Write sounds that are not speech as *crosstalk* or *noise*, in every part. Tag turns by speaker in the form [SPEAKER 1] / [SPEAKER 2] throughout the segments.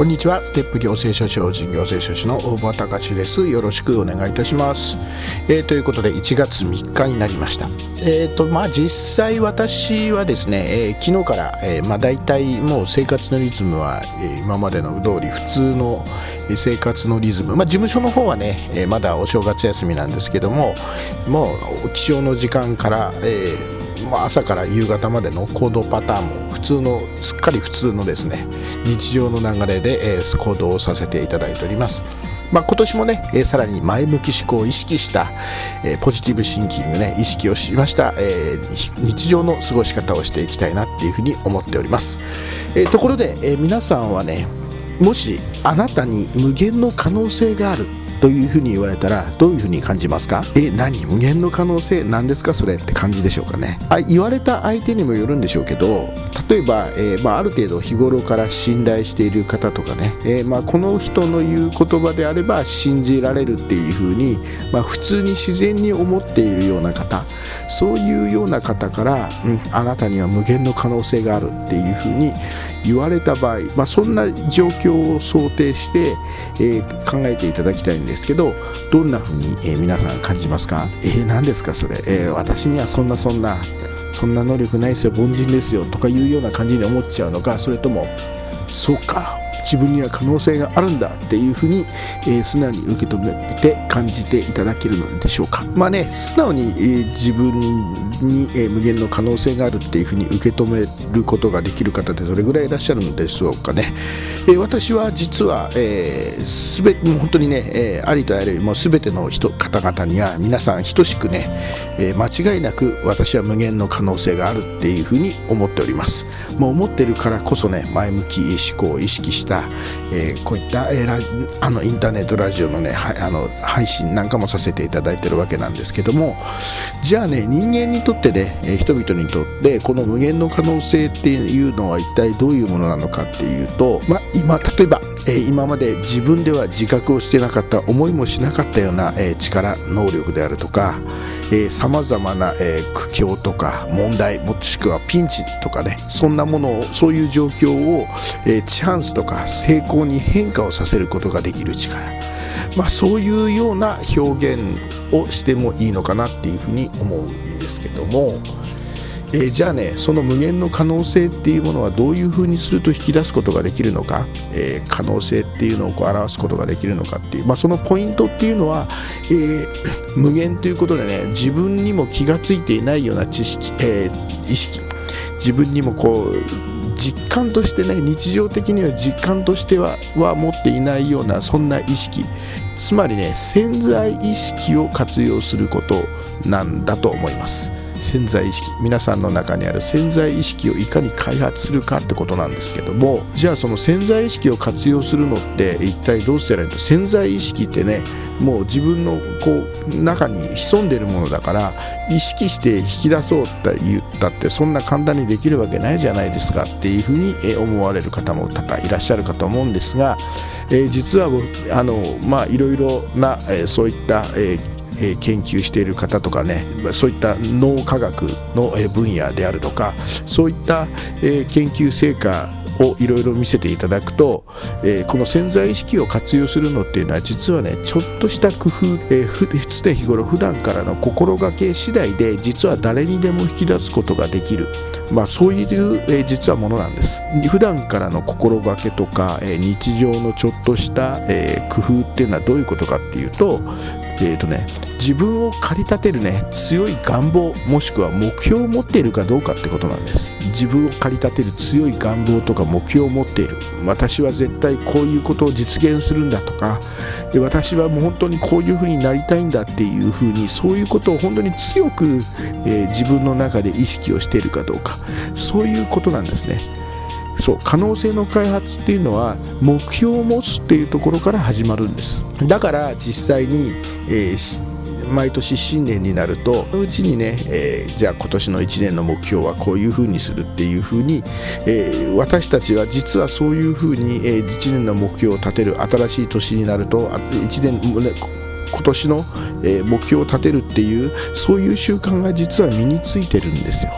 [SPEAKER 1] こんにちは。ステップ行政書士法人行政書士の大場隆です。よろしくお願いいたします、えーということで1月3日になりました。えーとまあ実際私はですね、えー昨日から、えーまあ大体もう生活のリズムは、えー今までの通り普通の生活のリズム。まあ事務所の方はね、えーまだお正月休みなんですけどももう起床の時間から、えーまあ、朝から夕方までの行動パターンも普通のすっかり普通のですね日常の流れで、えー行動をさせていただいております。まあ、今年もね、えーさらに前向き思考を意識した、えーポジティブシンキングね意識をしました、えー日常の過ごし方をしていきたいなっていうふうに思っております、えところで、え皆さんはねもしあなたに無限の可能性があるというふうに言われたらどういうふうに感じますか？え何？無限の可能性？なんですか？それって感じでしょうかね？あ言われた相手にもよるんでしょうけど例えば、えーまあ、ある程度日頃から信頼している方とかね、えーまあ、この人の言う言葉であれば信じられるっていうふうに、まあ、普通に自然に思っているような方そういうような方から、うん、あなたには無限の可能性があるっていうふうに言われた場合、まあ、そんな状況を想定して、えー考えていただきたいんです。ですけどどんな風に、えー皆さん感じますか？えー、何ですかそれ、えー私にはそんなそんなそんな能力ないですよ凡人ですよとかいうような感じに思っちゃうのかそれともそうか自分には可能性があるんだっていうふうに、えー素直に受け止めて感じていただけるのでしょうか。まあね素直に、えー自分に、えー無限の可能性があるっていうふうに受け止めることができる方ってどれぐらいいらっしゃるのでしょうかね、えー私は実は、えー、すべもう本当にね、えーありとあらゆるもう全ての人方々には皆さん等しくね、えー間違いなく私は無限の可能性があるっていうふうに思っております。もう思ってるからこそね前向き思考を意識した、えーこういった、えーあのインターネットラジオのねあの配信なんかもさせていただいてるわけなんですけどもじゃあね人間にとってね、え人々にとってこの無限の可能性っていうのは一体どういうものなのかっていうと、まあ、今例えば、え今まで自分では自覚をしてなかった思いもしなかったような、え力能力であるとかさまざまな、え苦境とか問題もしくはピンチとかねそんなものをそういう状況を、えチャンスとか成功に変化をさせることができる力。まあ、そういうような表現をしてもいいのかなっていうふうに思うんですけども、えーじゃあねその無限の可能性っていうものはどういうふうにすると引き出すことができるのか、えー可能性っていうのをこう表すことができるのかっていう、まあ、そのポイントっていうのは、えー *clears throat* 無限ということでね自分にも気がついていないような知識、え意識。自分にもこう実感としてね日常的には実感としてはは持っていないようなそんな意識。つまりね潜在意識を活用することなんだと思います。潜在意識皆さんの中にある潜在意識をいかに開発するかってことなんですけどもじゃあその潜在意識を活用するのって一体どうしたらいいの？潜在意識ってねもう自分のこう中に潜んでるものだから意識して引き出そうって言ったってそんな簡単にできるわけないじゃないですかっていうふうに思われる方も多々いらっしゃるかと思うんですが、えー実はあのまあいろいろな、えーそういった、えーえ研究している方とかねそういった脳科学のえ分野であるとかそういった、え研究成果をいろいろ見せていただくと、えーこの潜在意識を活用するのっていうのは実はねちょっとした工夫、えーふ常日頃普段からの心がけ次第で実は誰にでも引き出すことができる、まあ、そういう、えー実はものなんです。普段からの心がけとか、えー日常のちょっとした、えー工夫っていうのはどういうことかっていうとえーとね、自分を駆り立てるね強い願望もしくは目標を持っているかどうかってことなんです。自分を駆り立てる強い願望とか目標を持っている。私は絶対こういうことを実現するんだとか。私はもう本当にこういうふうになりたいんだっていうふうにそういうことを本当に強く、えー、自分の中で意識をしているかどうか。そういうことなんですね。そう可能性の開発っていうのは目標を持つっていうところから始まるんです。だから実際に、えー毎年新年になるとそのうちにね、えー、じゃあ今年の1年の目標はこういうふうにするっていうふうに、えー、私たちは実はそういうふうに、えー、1年の目標を立てる新しい年になると1年、ね、今年の、目標を立てるっていうそういう習慣が実は身についてるんですよ。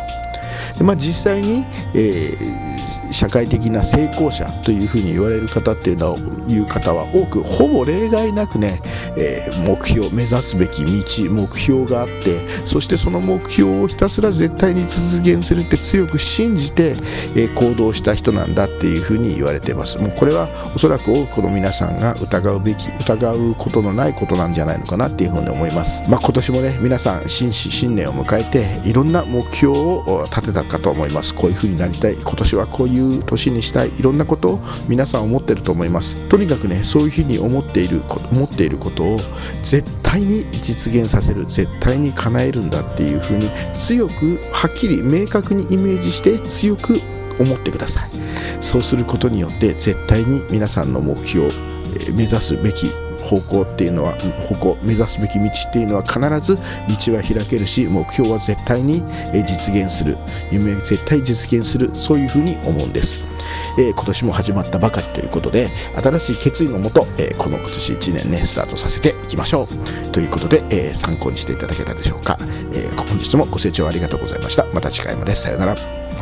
[SPEAKER 1] まあ、実際に、えー社会的な成功者というふうに言われる方っていうのはいう方は多くほぼ例外なくね、えー、目標目指すべき道目標があってそしてその目標をひたすら絶対に実現するって強く信じて、えー、行動した人なんだっていうふうに言われています。もうこれはおそらく多くの皆さんが疑うべき疑うことのないことなんじゃないのかなっていうふうに思います。まあ、今年もね皆さん新新年を迎えていろんな目標を立てたかと思います。こういうふうになりたい。今年はこういうう年にしたいいろんなことを皆さん思ってると思います。とにかくねそういうふうに思っている思っていることを絶対に実現させる絶対に叶えるんだっていうふうに強くはっきり明確にイメージして強く思ってください。そうすることによって絶対に皆さんの目標目指すべき方向っていうのは方向目指すべき道っていうのは必ず道は開けるし目標は絶対に実現する夢絶対実現するそういうふうに思うんです。えー、今年も始まったばかりということで新しい決意のもと、えー、この今年1年ねスタートさせていきましょう。ということで、えー、参考にしていただけたでしょうか、え本日もご清聴ありがとうございました。また次回まで。さようなら。